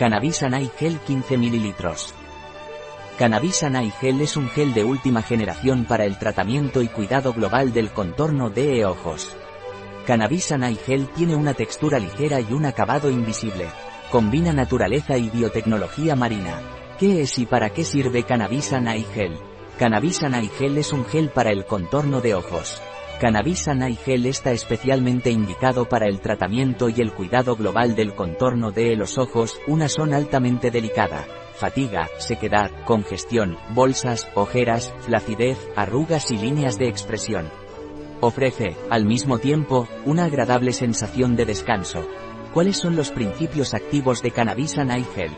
Cannabis Gel 15 ml. Cannabis es un gel de última generación para el tratamiento y cuidado global del contorno de ojos. Cannabis tiene una textura ligera y un acabado invisible. Combina naturaleza y biotecnología marina. ¿Qué es y para qué sirve Cannabis Gel? Cannabis es un gel para el contorno de ojos. Cannabis Gel está especialmente indicado para el tratamiento y el cuidado global del contorno de los ojos, una zona altamente delicada. Fatiga, sequedad, congestión, bolsas, ojeras, flacidez, arrugas y líneas de expresión. Ofrece, al mismo tiempo, una agradable sensación de descanso. ¿Cuáles son los principios activos de Cannabis Gel?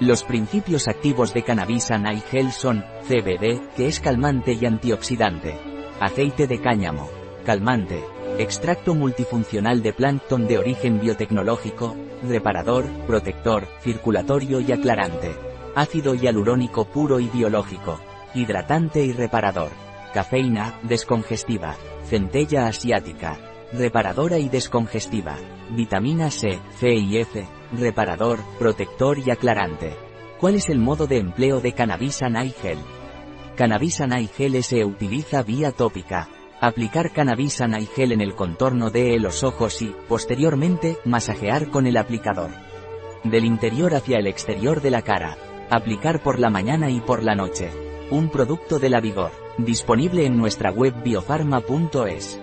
Los principios activos de Cannabis Gel son, CBD, que es calmante y antioxidante Aceite de cáñamo. Calmante. Extracto multifuncional de plancton de origen biotecnológico, reparador, protector, circulatorio y aclarante. Ácido hialurónico puro y biológico. Hidratante y reparador. Cafeína, descongestiva. Centella asiática. Reparadora y descongestiva. Vitamina C, C y F. Reparador, protector y aclarante. ¿Cuál es el modo de empleo de Cannabis Gel? Cannabis Gel se utiliza vía tópica. Aplicar Cannabis Gel en el contorno de los ojos y, posteriormente, masajear con el aplicador. Del interior hacia el exterior de la cara. Aplicar por la mañana y por la noche. Un producto de la Vigor. Disponible en nuestra web biofarma.es.